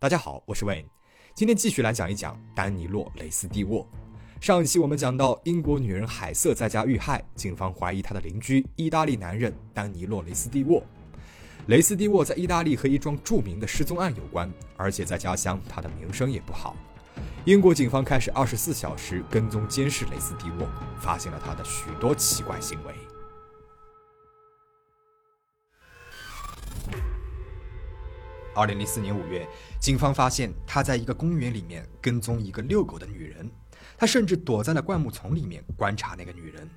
大家好，我是 Wayne，今天继续来讲一讲丹尼洛·雷斯蒂沃。上一期我们讲到英国女人海瑟在家遇害，警方怀疑她的邻居意大利男人丹尼洛·雷斯蒂沃。雷斯蒂沃在意大利和一桩著名的失踪案有关，而且在家乡他的名声也不好。英国警方开始二十四小时跟踪监视雷斯蒂沃，发现了他的许多奇怪行为。二零零四年五月，警方发现他在一个公园里面跟踪一个遛狗的女人，他甚至躲在了灌木丛里面观察那个女人。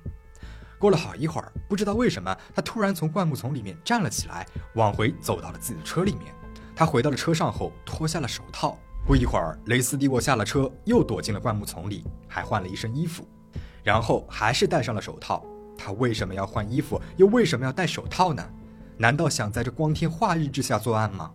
过了好一会儿，不知道为什么，他突然从灌木丛里面站了起来，往回走到了自己的车里面。他回到了车上后，脱下了手套。不一会儿，雷斯蒂沃下了车，又躲进了灌木丛里，还换了一身衣服，然后还是戴上了手套。他为什么要换衣服，又为什么要戴手套呢？难道想在这光天化日之下作案吗？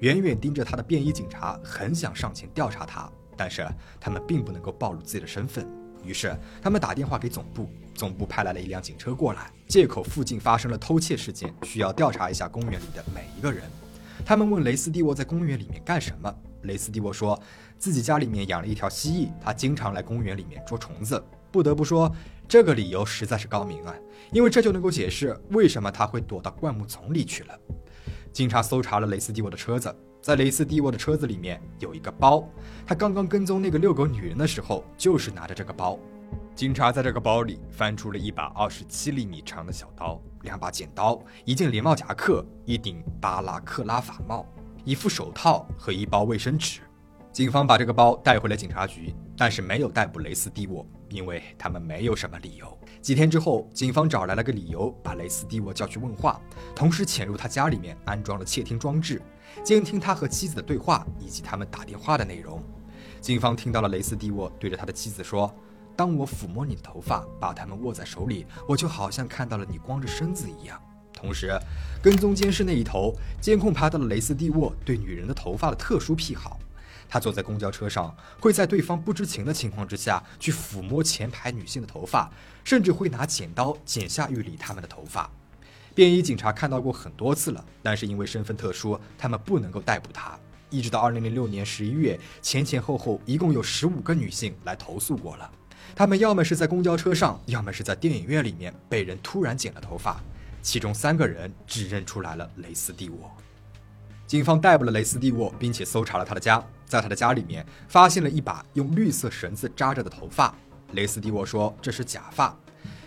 远远盯着他的便衣警察很想上前调查他，但是他们并不能够暴露自己的身份。于是他们打电话给总部，总部派来了一辆警车过来，借口附近发生了偷窃事件，需要调查一下公园里的每一个人。他们问雷斯蒂沃在公园里面干什么，雷斯蒂沃说自己家里面养了一条蜥蜴，他经常来公园里面捉虫子。不得不说，这个理由实在是高明啊，因为这就能够解释为什么他会躲到灌木丛里去了。警察搜查了雷斯蒂沃的车子，在雷斯蒂沃的车子里面有一个包，他刚刚跟踪那个遛狗女人的时候就是拿着这个包。警察在这个包里翻出了一把二十七厘米长的小刀、两把剪刀、一件连帽夹克、一顶巴拉克拉法帽、一副手套和一包卫生纸。警方把这个包带回了警察局，但是没有逮捕雷斯蒂沃，因为他们没有什么理由。几天之后，警方找来了个理由，把雷斯蒂沃叫去问话，同时潜入他家里面安装了窃听装置，监听他和妻子的对话以及他们打电话的内容。警方听到了雷斯蒂沃对着他的妻子说：“当我抚摸你的头发，把它们握在手里，我就好像看到了你光着身子一样。”同时，跟踪监视那一头，监控拍到了雷斯蒂沃对女人的头发的特殊癖好。他坐在公交车上，会在对方不知情的情况之下去抚摸前排女性的头发，甚至会拿剪刀剪下玉里他们的头发。便衣警察看到过很多次了，但是因为身份特殊，他们不能够逮捕他。一直到二零零六年十一月，前前后后一共有十五个女性来投诉过了，她们要么是在公交车上，要么是在电影院里面被人突然剪了头发，其中三个人指认出来了雷斯蒂沃。警方逮捕了雷斯蒂沃，并且搜查了他的家。在他的家里面，发现了一把用绿色绳子扎着的头发。雷斯蒂沃说这是假发。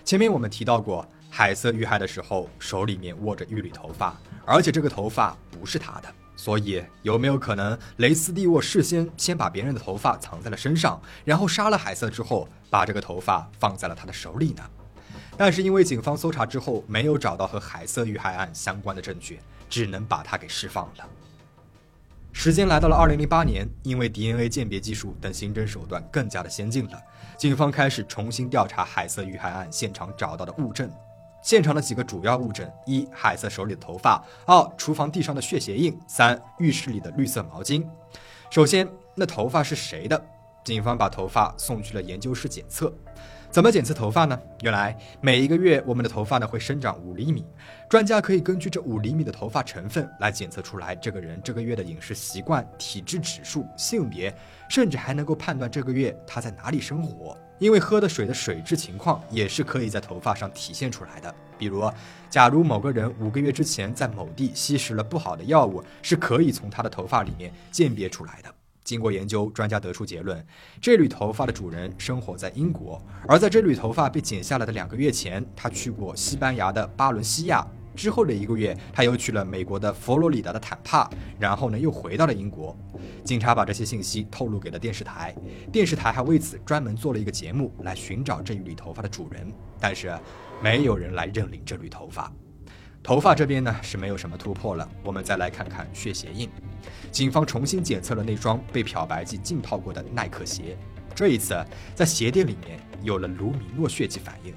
前面我们提到过，海瑟遇害的时候手里面握着一缕头发，而且这个头发不是他的。所以有没有可能雷斯蒂沃事先先把别人的头发藏在了身上，然后杀了海瑟之后，把这个头发放在了他的手里呢？但是因为警方搜查之后没有找到和海瑟遇害案相关的证据。只能把他给释放了。时间来到了二零零八年，因为 DNA 鉴别技术等刑侦手段更加的先进了，警方开始重新调查海瑟遇害案现场找到的物证。现场的几个主要物证：一、海瑟手里的头发；二、厨房地上的血鞋印；三、浴室里的绿色毛巾。首先，那头发是谁的？警方把头发送去了研究室检测。怎么检测头发呢？原来每一个月我们的头发呢会生长五厘米，专家可以根据这五厘米的头发成分来检测出来这个人这个月的饮食习惯、体质指数、性别，甚至还能够判断这个月他在哪里生活。因为喝的水的水质情况也是可以在头发上体现出来的。比如，假如某个人五个月之前在某地吸食了不好的药物，是可以从他的头发里面鉴别出来的。经过研究，专家得出结论：这缕头发的主人生活在英国，而在这缕头发被剪下来的两个月前，他去过西班牙的巴伦西亚。之后的一个月，他又去了美国的佛罗里达的坦帕，然后呢，又回到了英国。警察把这些信息透露给了电视台，电视台还为此专门做了一个节目来寻找这一缕头发的主人，但是没有人来认领这缕头发。头发这边呢是没有什么突破了，我们再来看看血鞋印。警方重新检测了那双被漂白剂浸泡过的耐克鞋，这一次在鞋垫里面有了卢米诺血迹反应。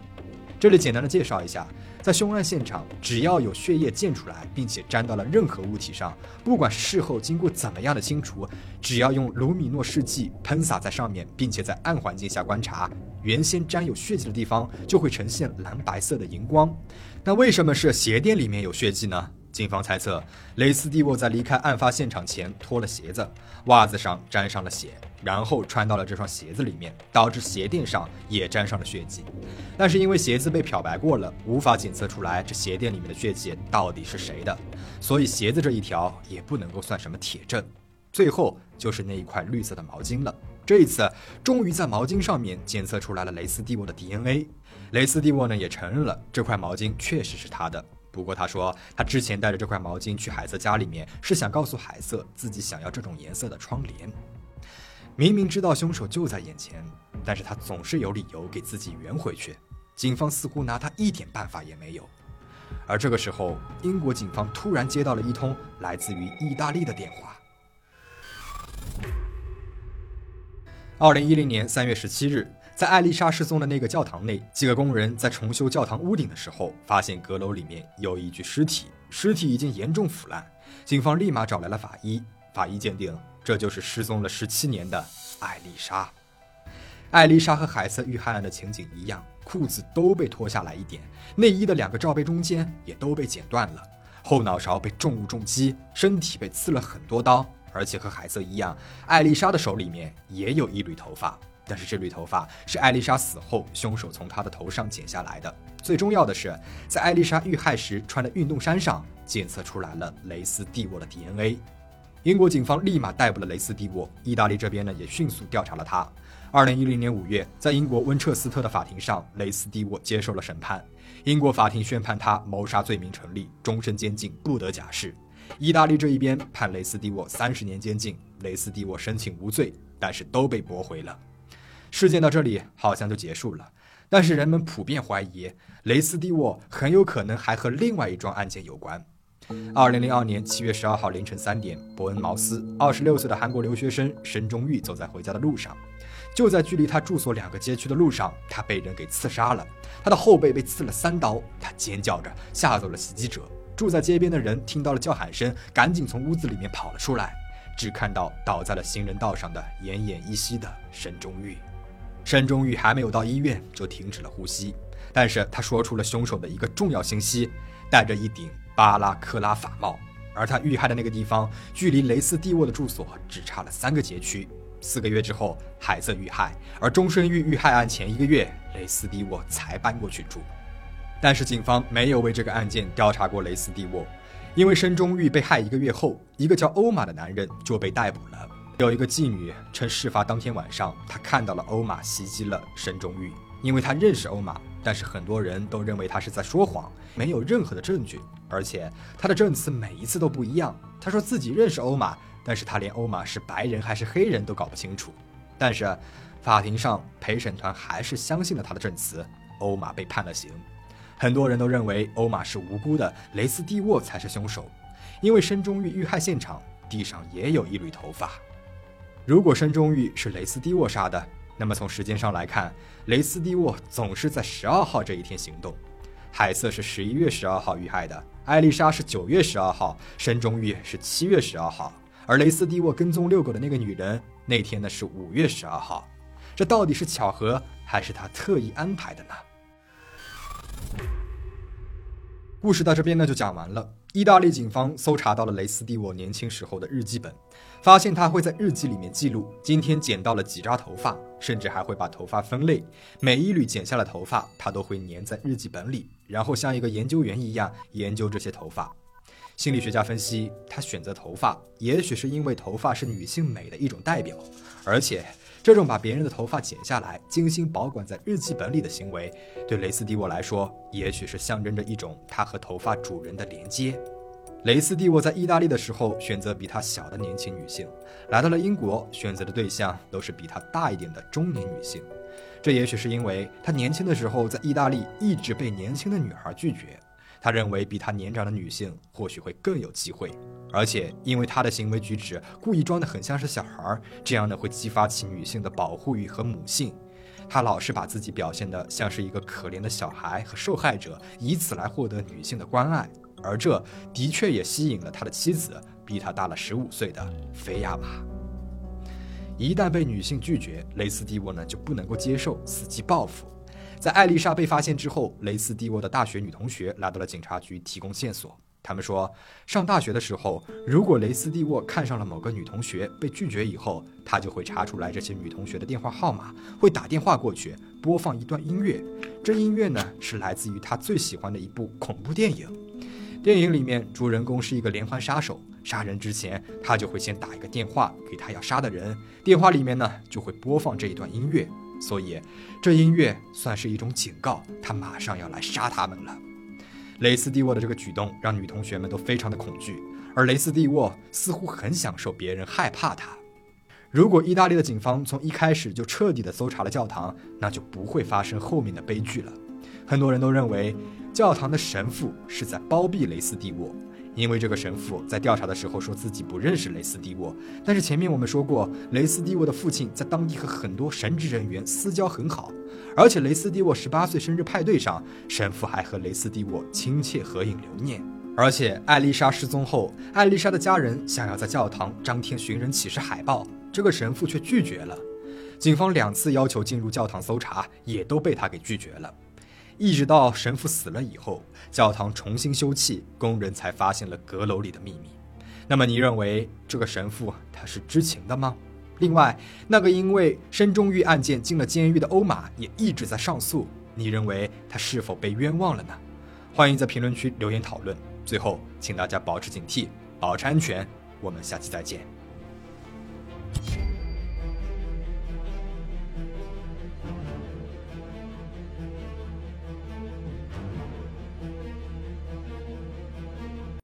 这里简单的介绍一下，在凶案现场，只要有血液溅出来，并且沾到了任何物体上，不管事后经过怎么样的清除，只要用卢米诺试剂喷洒在上面，并且在暗环境下观察，原先沾有血迹的地方就会呈现蓝白色的荧光。那为什么是鞋垫里面有血迹呢？警方猜测，雷斯蒂沃在离开案发现场前脱了鞋子，袜子上沾上了血，然后穿到了这双鞋子里面，导致鞋垫上也沾上了血迹。但是因为鞋子被漂白过了，无法检测出来这鞋垫里面的血迹到底是谁的，所以鞋子这一条也不能够算什么铁证。最后就是那一块绿色的毛巾了。这一次，终于在毛巾上面检测出来了雷斯蒂沃的 DNA。雷斯蒂沃呢也承认了这块毛巾确实是他的。不过他说，他之前带着这块毛巾去海瑟家里面，是想告诉海瑟自己想要这种颜色的窗帘。明明知道凶手就在眼前，但是他总是有理由给自己圆回去。警方似乎拿他一点办法也没有。而这个时候，英国警方突然接到了一通来自于意大利的电话。二零一零年三月十七日。在艾丽莎失踪的那个教堂内，几个工人在重修教堂屋顶的时候，发现阁楼里面有一具尸体，尸体已经严重腐烂。警方立马找来了法医，法医鉴定这就是失踪了十七年的艾丽莎。艾丽莎和海瑟遇害案的情景一样，裤子都被脱下来一点，内衣的两个罩杯中间也都被剪断了，后脑勺被重物重击，身体被刺了很多刀，而且和海瑟一样，艾丽莎的手里面也有一缕头发。但是这缕头发是艾丽莎死后凶手从她的头上剪下来的。最重要的是，在艾丽莎遇害时穿的运动衫上检测出来了雷斯蒂沃的 DNA。英国警方立马逮捕了雷斯蒂沃，意大利这边呢也迅速调查了他。二零一零年五月，在英国温彻斯特的法庭上，雷斯蒂沃接受了审判。英国法庭宣判他谋杀罪名成立，终身监禁，不得假释。意大利这一边判雷斯蒂沃三十年监禁，雷斯蒂沃申请无罪，但是都被驳回了。事件到这里好像就结束了，但是人们普遍怀疑雷斯蒂沃很有可能还和另外一桩案件有关。二零零二年七月十二号凌晨三点，伯恩茅斯二十六岁的韩国留学生申中玉走在回家的路上，就在距离他住所两个街区的路上，他被人给刺杀了，他的后背被刺了三刀，他尖叫着吓走了袭击者。住在街边的人听到了叫喊声，赶紧从屋子里面跑了出来，只看到倒在了行人道上的奄奄一息的申中玉。申中玉还没有到医院就停止了呼吸，但是他说出了凶手的一个重要信息：戴着一顶巴拉克拉法帽。而他遇害的那个地方，距离雷斯蒂沃的住所只差了三个街区。四个月之后，海瑟遇害，而钟声玉遇害案前一个月，雷斯蒂沃才搬过去住。但是警方没有为这个案件调查过雷斯蒂沃，因为申中玉被害一个月后，一个叫欧玛的男人就被逮捕了。有一个妓女称，事发当天晚上，她看到了欧玛袭击了申中玉，因为她认识欧玛，但是很多人都认为她是在说谎，没有任何的证据，而且她的证词每一次都不一样。她说自己认识欧玛，但是她连欧玛是白人还是黑人都搞不清楚。但是法庭上陪审团还是相信了她的证词，欧玛被判了刑。很多人都认为欧玛是无辜的，雷斯蒂沃才是凶手，因为申中玉遇害现场地上也有一缕头发。如果申中玉是雷斯蒂沃杀的，那么从时间上来看，雷斯蒂沃总是在十二号这一天行动。海瑟是十一月十二号遇害的，艾丽莎是九月十二号，申中玉是七月十二号，而雷斯蒂沃跟踪遛狗的那个女人那天呢是五月十二号。这到底是巧合，还是他特意安排的呢？故事到这边呢就讲完了。意大利警方搜查到了雷斯蒂沃年轻时候的日记本，发现他会在日记里面记录今天剪到了几扎头发，甚至还会把头发分类，每一缕剪下的头发他都会粘在日记本里，然后像一个研究员一样研究这些头发。心理学家分析，他选择头发，也许是因为头发是女性美的一种代表，而且。这种把别人的头发剪下来，精心保管在日记本里的行为，对雷斯蒂沃来说，也许是象征着一种他和头发主人的连接。雷斯蒂沃在意大利的时候，选择比他小的年轻女性；来到了英国，选择的对象都是比他大一点的中年女性。这也许是因为他年轻的时候在意大利一直被年轻的女孩拒绝。他认为比他年长的女性或许会更有机会，而且因为他的行为举止故意装得很像是小孩，这样呢会激发起女性的保护欲和母性。他老是把自己表现得像是一个可怜的小孩和受害者，以此来获得女性的关爱，而这的确也吸引了他的妻子，比他大了十五岁的菲亚玛。一旦被女性拒绝，雷斯蒂沃呢就不能够接受，伺机报复。在艾丽莎被发现之后，雷斯蒂沃的大学女同学来到了警察局提供线索。他们说，上大学的时候，如果雷斯蒂沃看上了某个女同学，被拒绝以后，他就会查出来这些女同学的电话号码，会打电话过去播放一段音乐。这音乐呢，是来自于他最喜欢的一部恐怖电影。电影里面主人公是一个连环杀手，杀人之前他就会先打一个电话给他要杀的人，电话里面呢就会播放这一段音乐，所以这音乐算是一种警告，他马上要来杀他们了。雷斯蒂沃的这个举动让女同学们都非常的恐惧，而雷斯蒂沃似乎很享受别人害怕他。如果意大利的警方从一开始就彻底的搜查了教堂，那就不会发生后面的悲剧了。很多人都认为教堂的神父是在包庇雷斯蒂沃，因为这个神父在调查的时候说自己不认识雷斯蒂沃。但是前面我们说过，雷斯蒂沃的父亲在当地和很多神职人员私交很好。而且雷斯蒂沃十八岁生日派对上，神父还和雷斯蒂沃亲切合影留念。而且艾丽莎失踪后，艾丽莎的家人想要在教堂张贴寻人启事海报，这个神父却拒绝了。警方两次要求进入教堂搜查，也都被他给拒绝了。一直到神父死了以后，教堂重新修葺，工人才发现了阁楼里的秘密。那么你认为这个神父他是知情的吗？另外，那个因为申中玉案件进了监狱的欧马也一直在上诉。你认为他是否被冤枉了呢？欢迎在评论区留言讨论。最后，请大家保持警惕，保持安全。我们下期再见。